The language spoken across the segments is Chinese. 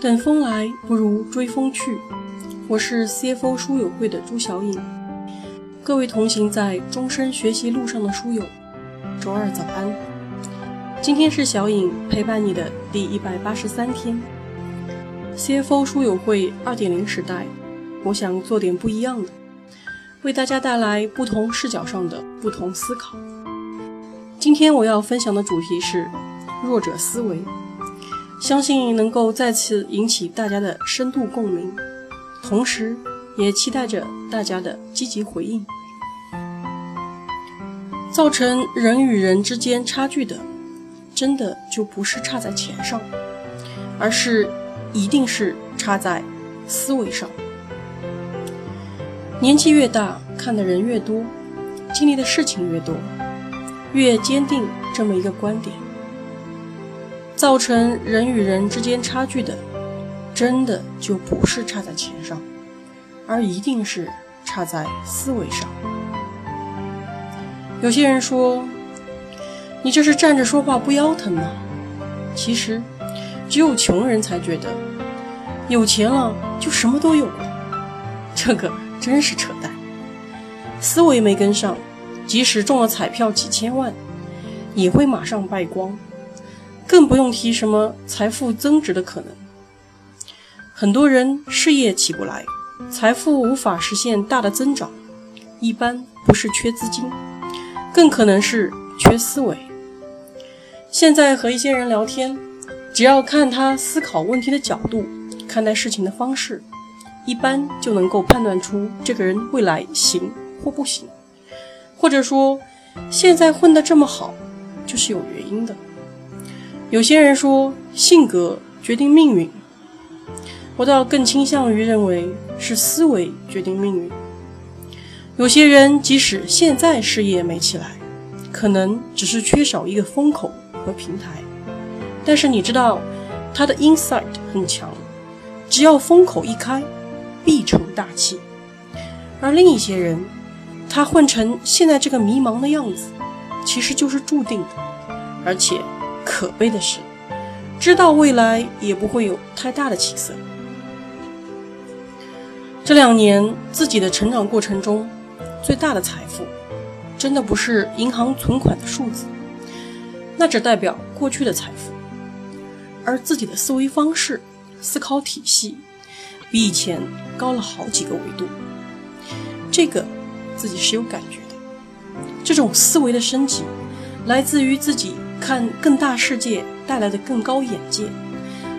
等风来不如追风去。我是 CFO 书友会的朱小颖，各位同行在终身学习路上的书友，周二早安。今天是小颖陪伴你的第一百八十三天。CFO 书友会二点零时代，我想做点不一样的，为大家带来不同视角上的不同思考。今天我要分享的主题是弱者思维。相信能够再次引起大家的深度共鸣，同时也期待着大家的积极回应。造成人与人之间差距的，真的就不是差在钱上，而是一定是差在思维上。年纪越大，看的人越多，经历的事情越多，越坚定这么一个观点。造成人与人之间差距的，真的就不是差在钱上，而一定是差在思维上。有些人说，你这是站着说话不腰疼吗？其实，只有穷人才觉得，有钱了就什么都有了，这个真是扯淡。思维没跟上，即使中了彩票几千万，也会马上败光。更不用提什么财富增值的可能。很多人事业起不来，财富无法实现大的增长，一般不是缺资金，更可能是缺思维。现在和一些人聊天，只要看他思考问题的角度，看待事情的方式，一般就能够判断出这个人未来行或不行，或者说现在混得这么好，就是有原因的。有些人说性格决定命运，我倒更倾向于认为是思维决定命运。有些人即使现在事业没起来，可能只是缺少一个风口和平台，但是你知道他的 insight 很强，只要风口一开，必成大器。而另一些人，他混成现在这个迷茫的样子，其实就是注定的，而且。可悲的是，知道未来也不会有太大的起色。这两年自己的成长过程中，最大的财富，真的不是银行存款的数字，那只代表过去的财富，而自己的思维方式、思考体系，比以前高了好几个维度。这个自己是有感觉的，这种思维的升级，来自于自己。看更大世界带来的更高眼界，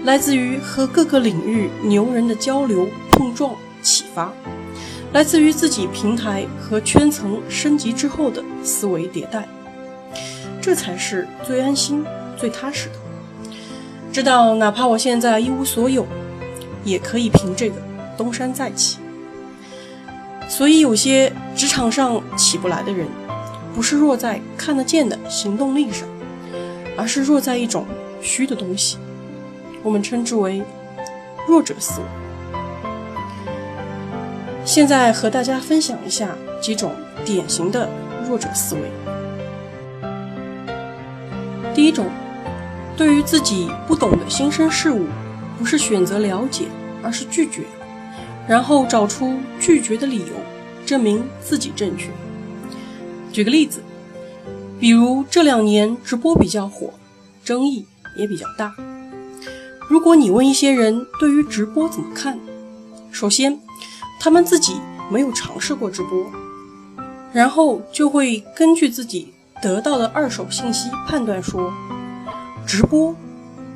来自于和各个领域牛人的交流碰撞启发，来自于自己平台和圈层升级之后的思维迭代，这才是最安心、最踏实的。知道哪怕我现在一无所有，也可以凭这个东山再起。所以有些职场上起不来的人，不是弱在看得见的行动力上。而是弱在一种虚的东西，我们称之为弱者思维。现在和大家分享一下几种典型的弱者思维。第一种，对于自己不懂的新生事物，不是选择了解，而是拒绝，然后找出拒绝的理由，证明自己正确。举个例子。比如这两年直播比较火，争议也比较大。如果你问一些人对于直播怎么看，首先他们自己没有尝试过直播，然后就会根据自己得到的二手信息判断说，直播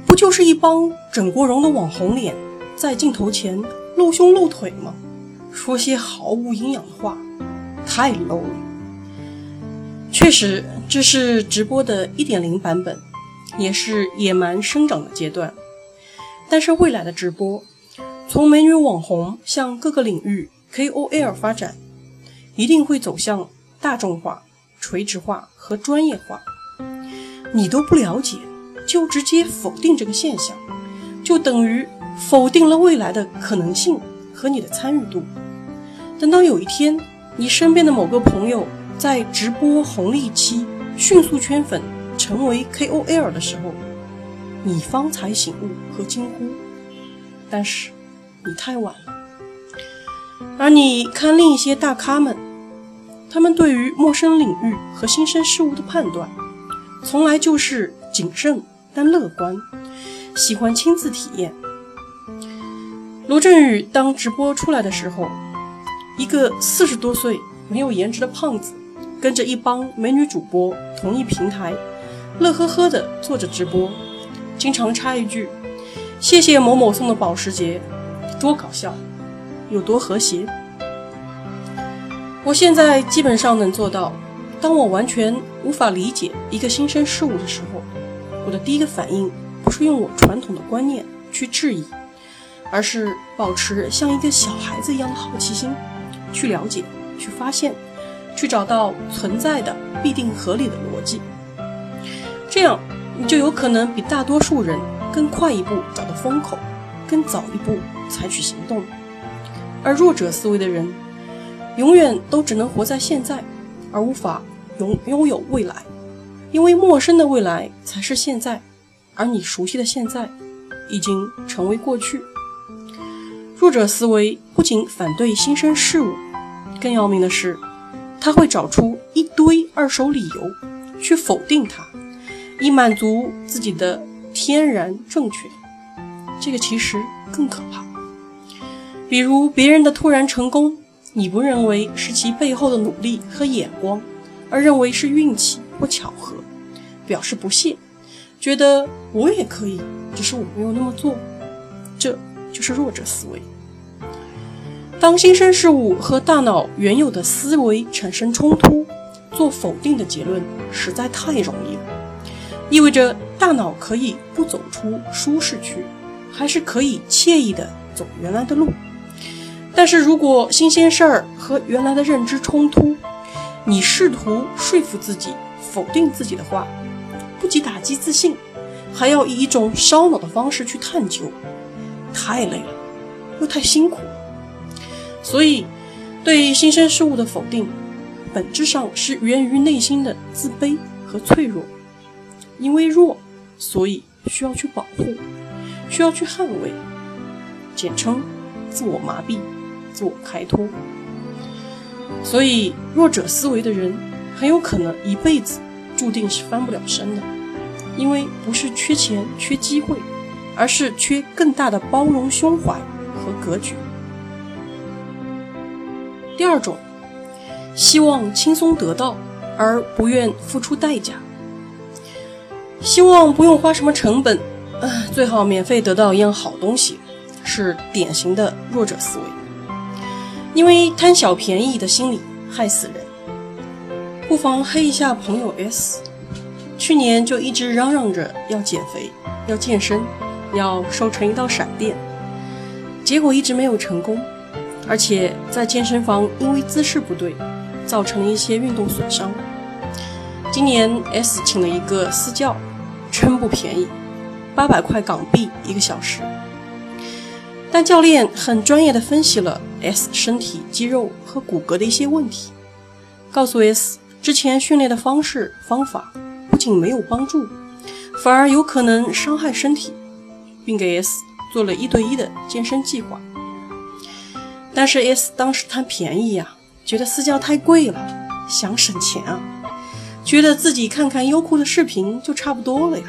不就是一帮整过容的网红脸在镜头前露胸露腿吗？说些毫无营养的话，太 low 了。确实，这是直播的一点零版本，也是野蛮生长的阶段。但是未来的直播，从美女网红向各个领域 KOL 发展，一定会走向大众化、垂直化和专业化。你都不了解，就直接否定这个现象，就等于否定了未来的可能性和你的参与度。等到有一天，你身边的某个朋友，在直播红利期迅速圈粉，成为 KOL 的时候，你方才醒悟和惊呼：但是你太晚了。而你看另一些大咖们，他们对于陌生领域和新生事物的判断，从来就是谨慎但乐观，喜欢亲自体验。罗振宇当直播出来的时候，一个四十多岁没有颜值的胖子，跟着一帮美女主播同一平台，乐呵呵的做着直播，经常插一句：“谢谢某某送的保时捷”，多搞笑，有多和谐。我现在基本上能做到，当我完全无法理解一个新生事物的时候，我的第一个反应不是用我传统的观念去质疑。而是保持像一个小孩子一样的好奇心，去了解、去发现、去找到存在的必定合理的逻辑，这样你就有可能比大多数人更快一步找到风口，更早一步采取行动。而弱者思维的人，永远都只能活在现在，而无法拥拥有未来，因为陌生的未来才是现在，而你熟悉的现在已经成为过去。弱者思维不仅反对新生事物，更要命的是，他会找出一堆二手理由去否定它，以满足自己的天然正确。这个其实更可怕。比如别人的突然成功，你不认为是其背后的努力和眼光，而认为是运气或巧合，表示不屑，觉得我也可以，只是我没有那么做。这就是弱者思维。当新生事物和大脑原有的思维产生冲突，做否定的结论实在太容易了。意味着大脑可以不走出舒适区，还是可以惬意的走原来的路。但是如果新鲜事儿和原来的认知冲突，你试图说服自己否定自己的话，不仅打击自信，还要以一种烧脑的方式去探究，太累了，又太辛苦。所以，对新生事物的否定，本质上是源于内心的自卑和脆弱。因为弱，所以需要去保护，需要去捍卫，简称自我麻痹、自我开脱。所以，弱者思维的人很有可能一辈子注定是翻不了身的，因为不是缺钱、缺机会，而是缺更大的包容胸怀和格局。第二种，希望轻松得到而不愿付出代价，希望不用花什么成本，啊，最好免费得到一样好东西，是典型的弱者思维。因为贪小便宜的心理害死人。不妨黑一下朋友 S，去年就一直嚷嚷着要减肥、要健身、要瘦成一道闪电，结果一直没有成功。而且在健身房，因为姿势不对，造成了一些运动损伤。今年 S 请了一个私教，真不便宜，八百块港币一个小时。但教练很专业的分析了 S 身体肌肉和骨骼的一些问题，告诉 S 之前训练的方式方法不仅没有帮助，反而有可能伤害身体，并给 S 做了一对一的健身计划。但是 S 当时贪便宜呀，觉得私教太贵了，想省钱啊，觉得自己看看优酷的视频就差不多了呀，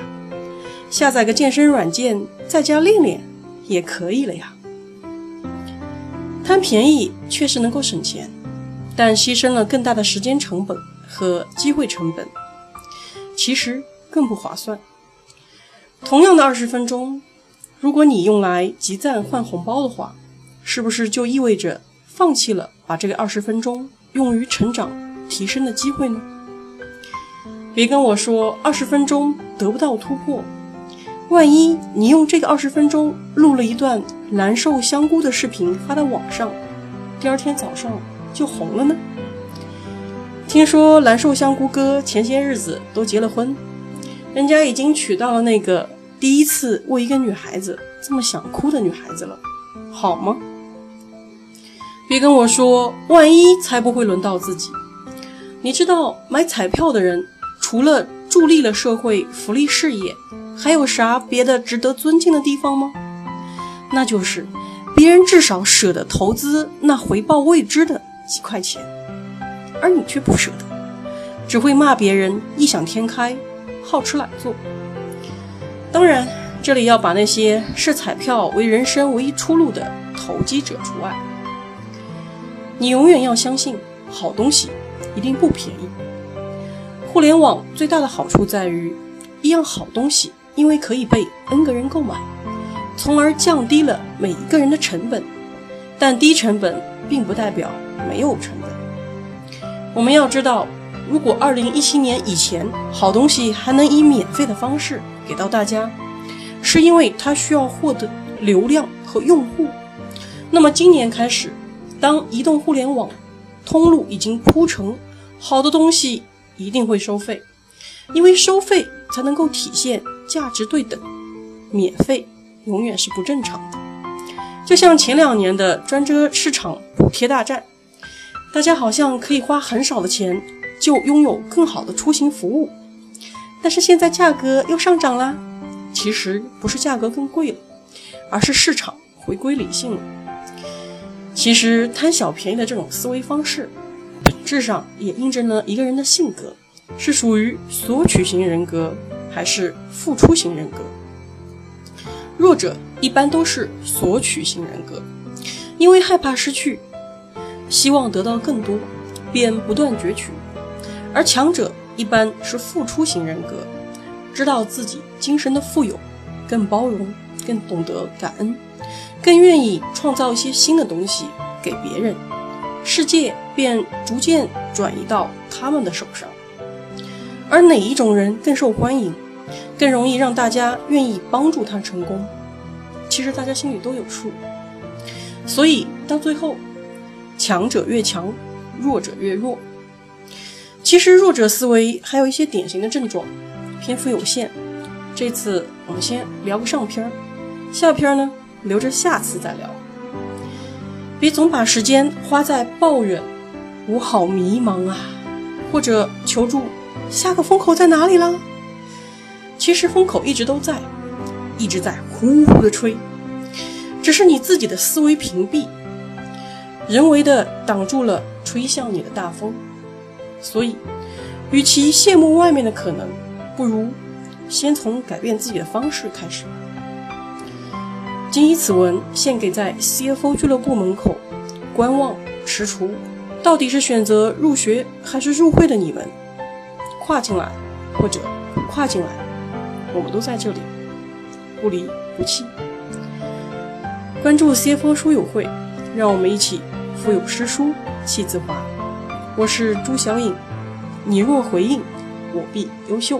下载个健身软件在家练练也可以了呀。贪便宜确实能够省钱，但牺牲了更大的时间成本和机会成本，其实更不划算。同样的二十分钟，如果你用来集赞换红包的话。是不是就意味着放弃了把这个二十分钟用于成长提升的机会呢？别跟我说二十分钟得不到突破，万一你用这个二十分钟录了一段蓝瘦香菇的视频发到网上，第二天早上就红了呢？听说蓝瘦香菇哥前些日子都结了婚，人家已经娶到了那个第一次为一个女孩子这么想哭的女孩子了，好吗？别跟我说，万一才不会轮到自己。你知道买彩票的人除了助力了社会福利事业，还有啥别的值得尊敬的地方吗？那就是别人至少舍得投资那回报未知的几块钱，而你却不舍得，只会骂别人异想天开、好吃懒做。当然，这里要把那些视彩票为人生唯一出路的投机者除外。你永远要相信，好东西一定不便宜。互联网最大的好处在于，一样好东西因为可以被 N 个人购买，从而降低了每一个人的成本。但低成本并不代表没有成本。我们要知道，如果2017年以前好东西还能以免费的方式给到大家，是因为它需要获得流量和用户。那么今年开始，当移动互联网通路已经铺成，好的东西。一定会收费，因为收费才能够体现价值对等，免费永远是不正常的。就像前两年的专车市场补贴大战，大家好像可以花很少的钱就拥有更好的出行服务，但是现在价格又上涨了。其实不是价格更贵了，而是市场回归理性了。其实贪小便宜的这种思维方式。本质上也印证了一个人的性格是属于索取型人格还是付出型人格。弱者一般都是索取型人格，因为害怕失去，希望得到更多，便不断攫取；而强者一般是付出型人格，知道自己精神的富有，更包容，更懂得感恩，更愿意创造一些新的东西给别人。世界便逐渐转移到他们的手上，而哪一种人更受欢迎，更容易让大家愿意帮助他成功，其实大家心里都有数。所以到最后，强者越强，弱者越弱。其实弱者思维还有一些典型的症状，篇幅有限，这次我们先聊个上篇儿，下篇儿呢留着下次再聊。别总把时间花在抱怨，我好迷茫啊，或者求助，下个风口在哪里了？其实风口一直都在，一直在呼呼的吹，只是你自己的思维屏蔽，人为的挡住了吹向你的大风。所以，与其羡慕外面的可能，不如先从改变自己的方式开始。谨以此文献给在 CFO 俱乐部门口观望踟蹰，到底是选择入学还是入会的你们，跨进来或者不跨进来，我们都在这里，不离不弃。关注 CFO 书友会，让我们一起腹有诗书气自华。我是朱小颖，你若回应，我必优秀。